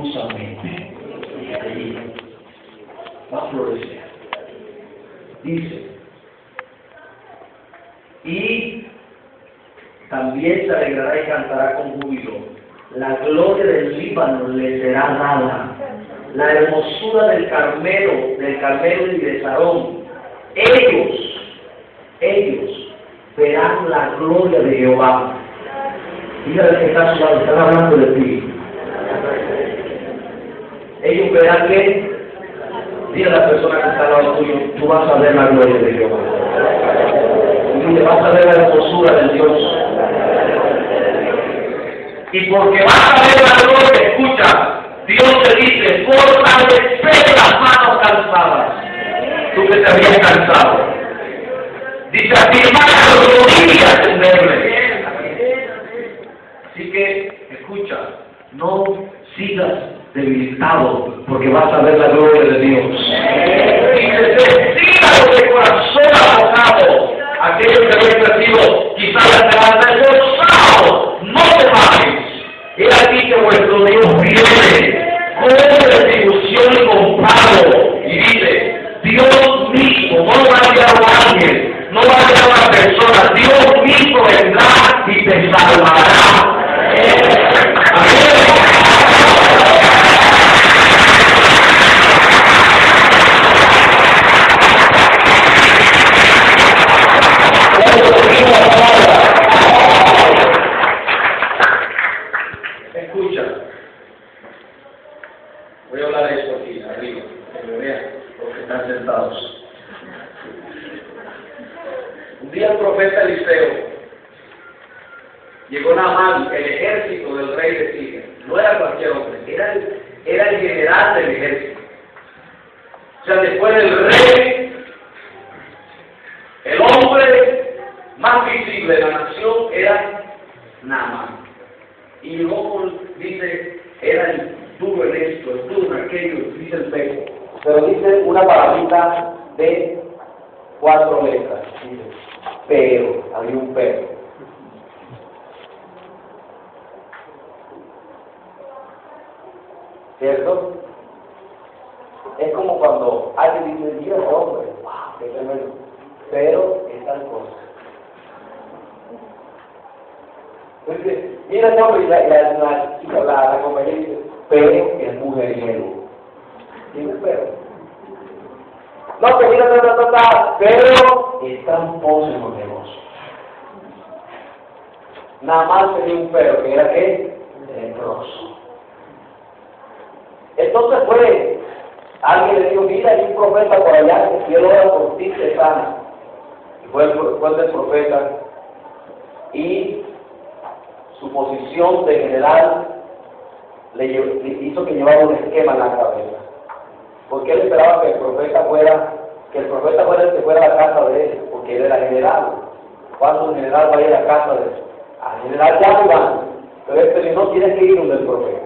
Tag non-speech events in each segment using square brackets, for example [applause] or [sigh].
profusamente. Va a florecer. Dice, y también se alegrará y cantará con júbilo. La gloria del Líbano le será dada. La hermosura del Carmelo, del Carmelo y de Sarón. Ellos, ellos verán la gloria de Jehová. Dígale que está suave, están hablando de ti. Verán que, dile a la persona que está al lado tuyo, tú vas a ver la gloria de. Y te vas a ver la hermosura de Dios. Y porque vas a ver la gloria, escucha, Dios te dice, fortalecer las manos cansadas. Tú que te habías cansado. Dice, afirmar las rodillas en verle. Así que, escucha, no sigas debilitado porque vas a ver la gloria de Dios. Dice, decídalo de corazón abogado. Aquellos que habéis recibido quizás esperanza de gozado, no te bajes. He aquí que vuestro Dios viene con retribución y con pago. Y dice, Dios mismo, no va a llegar un ángel, no va a llegar una persona, Dios mismo vendrá y te salvará. [laughs] era cualquier hombre, era el, era el general del ejército. O sea, después del rey, el hombre más visible de la nación era Naamán. Y llegó con, dice, era el duro en esto, el duro en aquello, dice el peco. Pero dice una palabrita de cuatro letras. Dice, pero, había un pero. ¿Cierto? Es como cuando alguien dice, Dios, hombre, wow, qué tremendo. Pero es tal cosa. Mira el hombre y la, la, la, la, la compañera dice, pero es mujeriego. Un pero. No, que mira, pero es tramposo en los negocios. Nada más tenía un pero, que era qué? Leproso. Entonces fue, alguien le dijo, mira, hay un profeta por allá que quiero orar por ti, te sana. Y fue el, fue el profeta. Y su posición de general le, hizo que llevara un esquema en la cabeza. Porque él esperaba que el profeta fuera, que el profeta fuera el que fuera a la casa de él, porque él era general. ¿Cuándo un general va a ir a la casa de él? Al general ya no van, pero este no tienes que ir donde el profeta.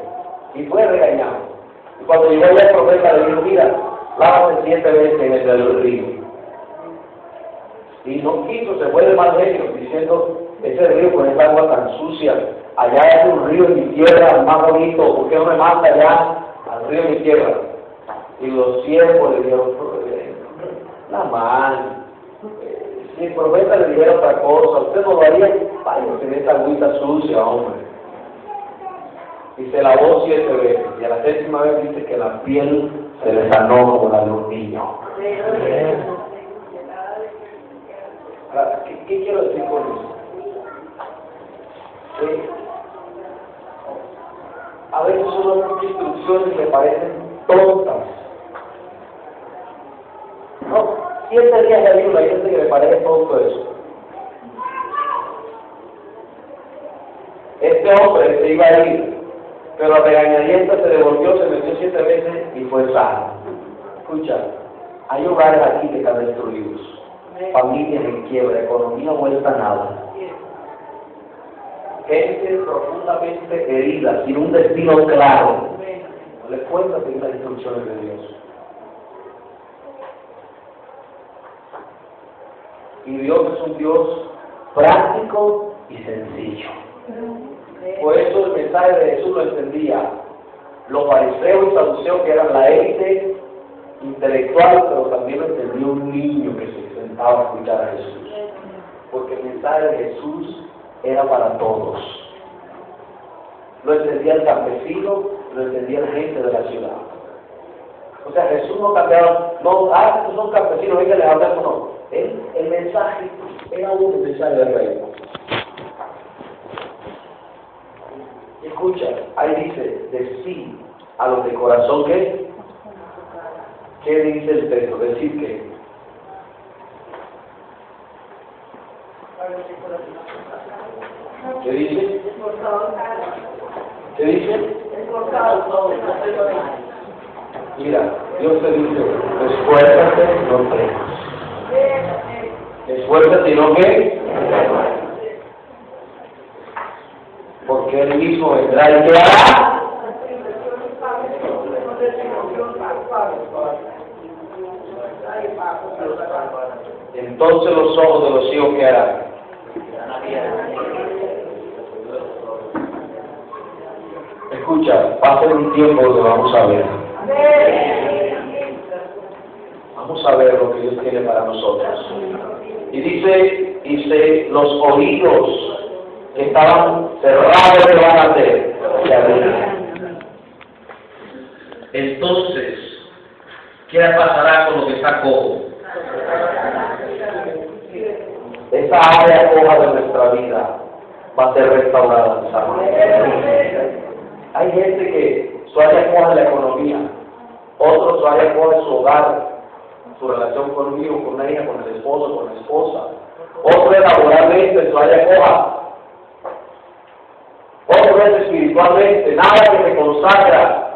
Y fue regañado. Y cuando llegó allá el profeta le dijo, mira, lávate siete veces en el río. Y no quiso, se fue de mal genio, diciendo, ese río con esa agua tan sucia, allá es un río en mi tierra más bonito, ¿por qué no me manda allá al río en mi tierra? Y los siervos le dijeron, la mano, eh, si el profeta le dijera otra cosa, usted no lo haría, vaya, tiene esa agüita sucia, hombre. Y se lavó siete veces, y a la séptima vez dice que la piel se le sanó como la de un niño. ¿Qué, quiero decir con eso? A veces son instrucciones que parecen tontas. No, siete días de ayuno, hay gente que le parece tonto eso. Este hombre se iba a ir, pero a regañadientes se devolvió, se metió siete veces y fue sano. Escucha, hay hogares aquí que están destruidos, familias en quiebra, economía vuelta a nada. Gente profundamente herida, sin un destino claro. No les cuenta seguir las instrucciones de Dios. Y Dios es un Dios práctico y sencillo. Por eso el mensaje de Jesús lo entendía. Los fariseos y saduceos que eran la élite intelectual, pero también lo entendió un niño que se sentaba a escuchar a Jesús. Porque el mensaje de Jesús era para todos. Lo entendía el campesino, lo entendía la gente de la ciudad. O sea, Jesús no cambiaba, no, ah, estos son campesinos, venga, les hablamos, no. El, el mensaje era un mensaje del reino. Escucha, ahí dice, decir a los de corazón que, ¿qué dice el texto? Decir que. ¿Qué dice? ¿Qué dice? Mira, Dios te dice, esfuérzate, no temas. Esfuérzate y no que. Porque mismo vendrá y te hará. Entonces los ojos de los hijos que harán. Escucha, va a ser un tiempo donde vamos a ver. Vamos a ver lo que Dios tiene para nosotros. Y dice, dice, los oídos que estaban cerrados se van a hacer, Entonces, ¿qué pasará con lo que está cojo? Esa área coja de nuestra vida va a ser restaurada. Hay gente que su área coja es la economía, otros su área coja es su hogar, su relación con un hijo, con una hija, con el esposo, con la esposa. Otro es laboralmente, su área coja. Otro es espiritualmente, nada que se consagra.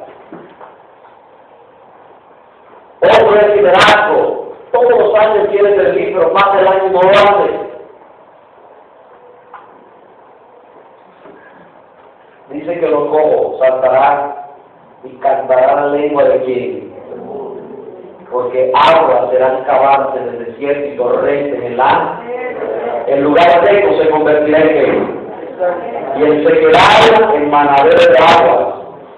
Otro es liderazgo. Todos los años quiere servir, pero más del año no lo hace. Dice que los cojos saltarán y cantarán la lengua de quién? porque aguas serán cavadas en el desierto y torrentes en la el lugar seco se convertirá en qué? Y el sequedal en manadero de aguas,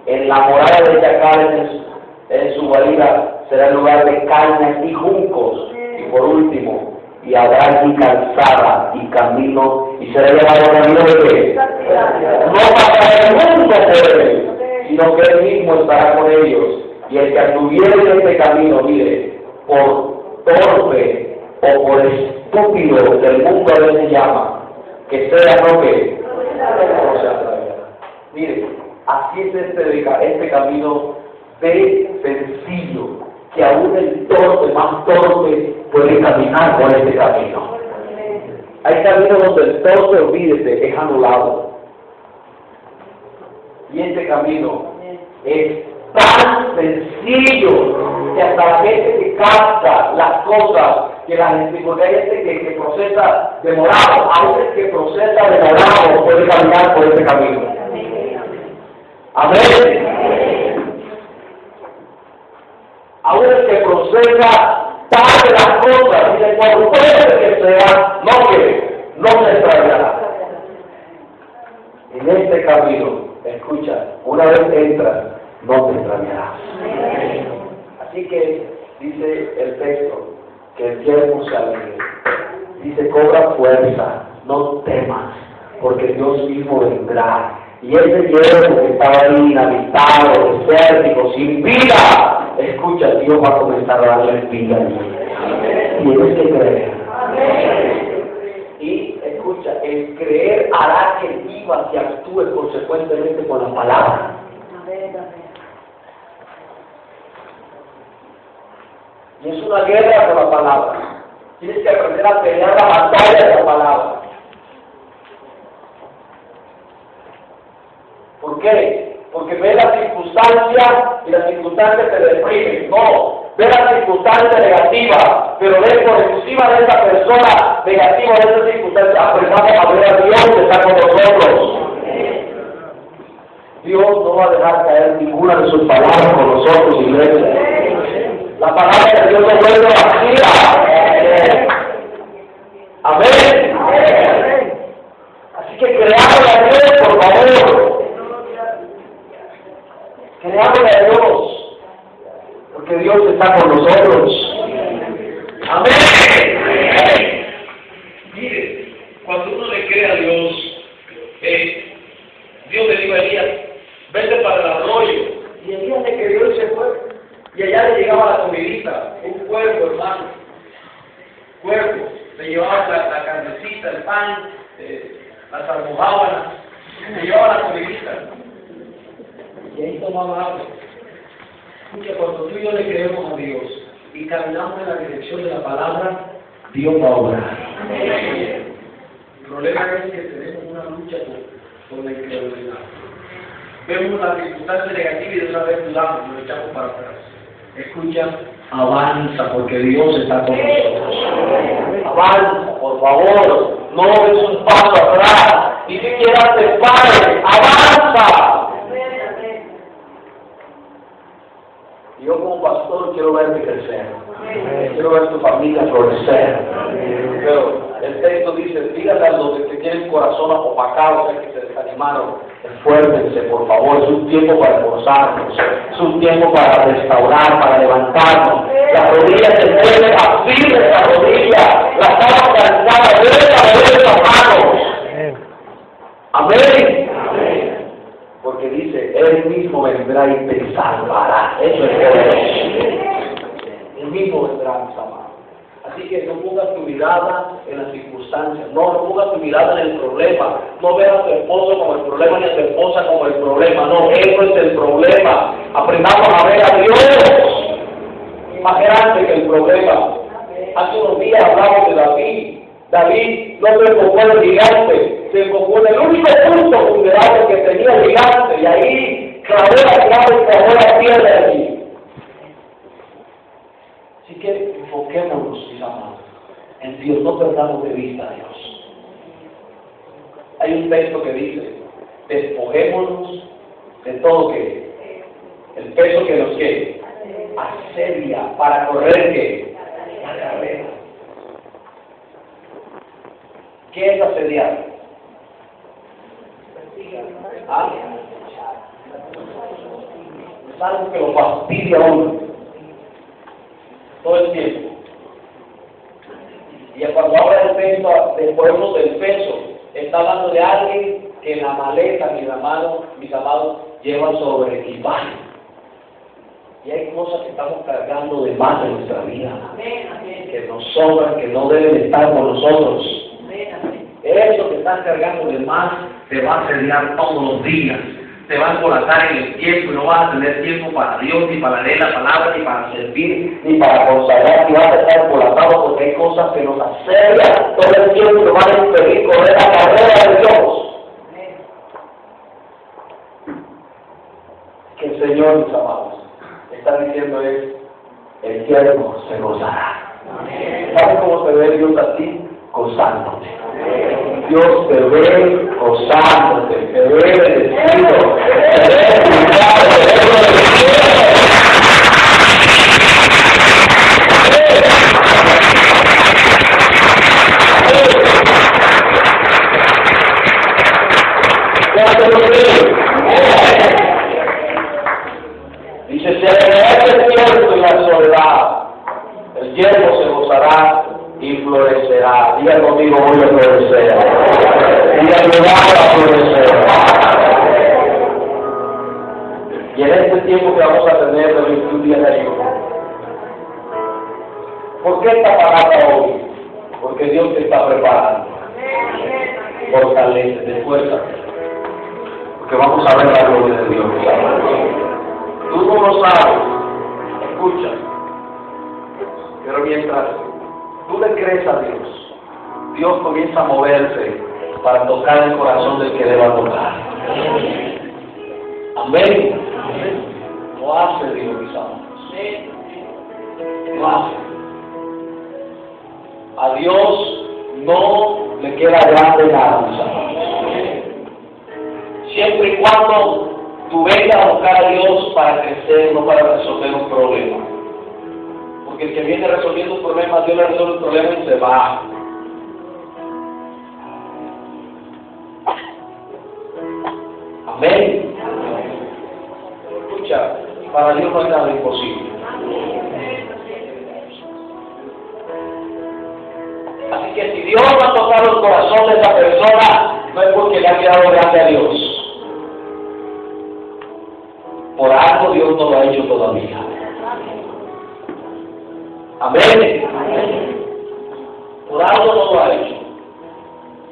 en la morada de chacales en su, guarida será el lugar de cañas y juncos. Y por último, y habrá aquí calzada y camino, y será llamado camino de qué? No pasará el mundo por él, sino que él mismo estará con ellos y el que anduviera en este camino, mire, por torpe o por estúpido que el mundo a veces llama, que sea no que Mire, así es este, este camino de sencillo, que aún el torpe, más torpe, puede caminar por este camino. Hay caminos donde el torpe, olvídese, es anulado. Y este camino es tan sencillo que hasta la gente que capta las cosas que la gente, porque hay gente que, que procesa demorado, aún el que procesa demorado puede caminar por ese camino. Amén. Aún el que procesa tarde las cosas, de cuando puede que sea, no que no se extrañará. En este camino, escucha, una vez entras, no te extrañarás. Así que dice el texto que se alegre. Dice, cobra fuerza, no temas, porque Dios mismo vendrá. Y ese hierro que estaba ahí inhabitado, desértico, sin vida, escucha, Dios va a comenzar a darle vida. Tienes que creer. Y escucha, el creer hará que vivas y actúes consecuentemente con la palabra. Y es una guerra con la palabra. Tienes que aprender a pelear la batalla de la palabra. ¿Por qué? Porque ve la circunstancia y la circunstancia te deprimen. No, ve la circunstancia negativa, pero ve por encima de esa persona negativa, de esa circunstancia, aprendamos a ver a Dios que está con nosotros. Dios no va a dejar caer ninguna de sus palabras con nosotros, iglesia. La palabra de Dios no vuelve vacía. Amén. Así que creamos a Dios, por favor. Creámosle a Dios, porque Dios está con nosotros. Amén. Mire, cuando uno le cree a Dios, eh, Dios le dijo a Elías, vete para el arroyo. Y Elías le creyó y se fue. Y allá le llegaba la comidita, un cuerpo, hermano. Cuerpo. Le llevaba la, la carnecita, el pan, eh, las almohábanas. Le llevaba la comidita. Y ahí tomaba agua. Escucha, cuando tú y yo le creemos a Dios y caminamos en la dirección de la palabra, Dios va a obrar. El problema es que tenemos una lucha con, con la incredulidad. Vemos las circunstancias negativas y de una vez dudamos, nos echamos para atrás. Escucha, avanza porque Dios está con nosotros. Avanza, por favor. No des un paso atrás. Y si quieras te pares, avanza. Yo como pastor quiero verte crecer. Quiero ver tu familia florecer. Pero el texto dice, dígale a los que tienen corazón opacado, o sea, que se desanimaron, esfuércense, por favor, es un tiempo para esforzarnos, es un tiempo para restaurar, para levantarnos. Las rodillas se vendrá y te. Eso es poderoso. Él mismo vendrá a salvar. Así que no pongas tu mirada en las circunstancias, no, no pongas tu mirada en el problema, no veas a tu esposo como el problema ni a tu esposa como el problema, no, eso es el problema. Aprendamos a ver a Dios más grande que el problema. Hace unos días hablamos de David. David no se enfocó en el gigante, se enfocó en el único punto vulnerable que tenía el gigante, y ahí clavó la clave y clavó la piedra allí. Así que enfoquémonos, mis amados, en Dios, no perdamos de vista a Dios. Hay un texto que dice, despojémonos de todo que el peso que nos que asedia para correr que la carrera. ¿Qué es asediar? ¿Ah? Es algo que lo fastidia a uno todo el tiempo. Y cuando habla del peso, después del peso, está hablando de alguien que en la maleta, mis amados, mis amados, llevan sobre equipaje. Y hay cosas que estamos cargando de más en nuestra vida, que nos sobran, que no deben estar con nosotros. Eso que estás cargando de más te va a asediar todos los días. Te va a colatar en el tiempo y no vas a tener tiempo para Dios, ni para leer la palabra, ni para servir, ni para consagrar, y vas a estar colatado porque hay cosas que nos asedian todo el tiempo y nos van a impedir correr la carrera de Dios. Que el Señor, mis amados, está diciendo es, el siervo se gozará. ¿Sabes cómo se ve Dios a ti? Gozándote. Dios te ve gozándote, te ve bendecido, te ve cuidado, te ve bendecido. Dice, se alegrará el tiempo en la soledad, el hierbo se gozará y florecerá. Diga conmigo, voy a florecer. Diga, va a florecer. Y en este tiempo que vamos a tener de 21 días de ayuno, ¿por qué esta palabra hoy? Porque Dios te está preparando. Fortalece, de fuerza. Porque vamos a ver la gloria de Dios. Tú no lo sabes. Escucha. Pero mientras tú le crees a Dios, Dios comienza a moverse para tocar el corazón del que deba tocar. Amén. Lo hace Dios, mis amados. Lo hace. A Dios no le queda grande nada. Siempre y cuando tú vengas a buscar a Dios para crecer, no para resolver un problema. El que viene resolviendo un problema, Dios le resuelve el problema y se va. Amén. Escucha, para Dios no hay nada imposible. Así que si Dios va a tocar el corazón de esa persona, no es porque le ha quedado grande a Dios. Por algo Dios no lo ha hecho Amén. Por algo no lo ha hecho.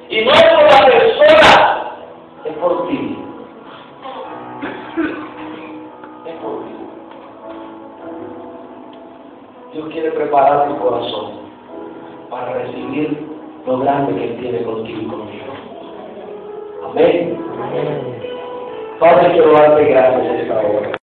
Y no es por la persona, es por ti. Es por ti. Dios quiere preparar tu corazón para recibir lo grande que Él tiene contigo y conmigo. Amén. Padre, quiero darte gracias esta hora.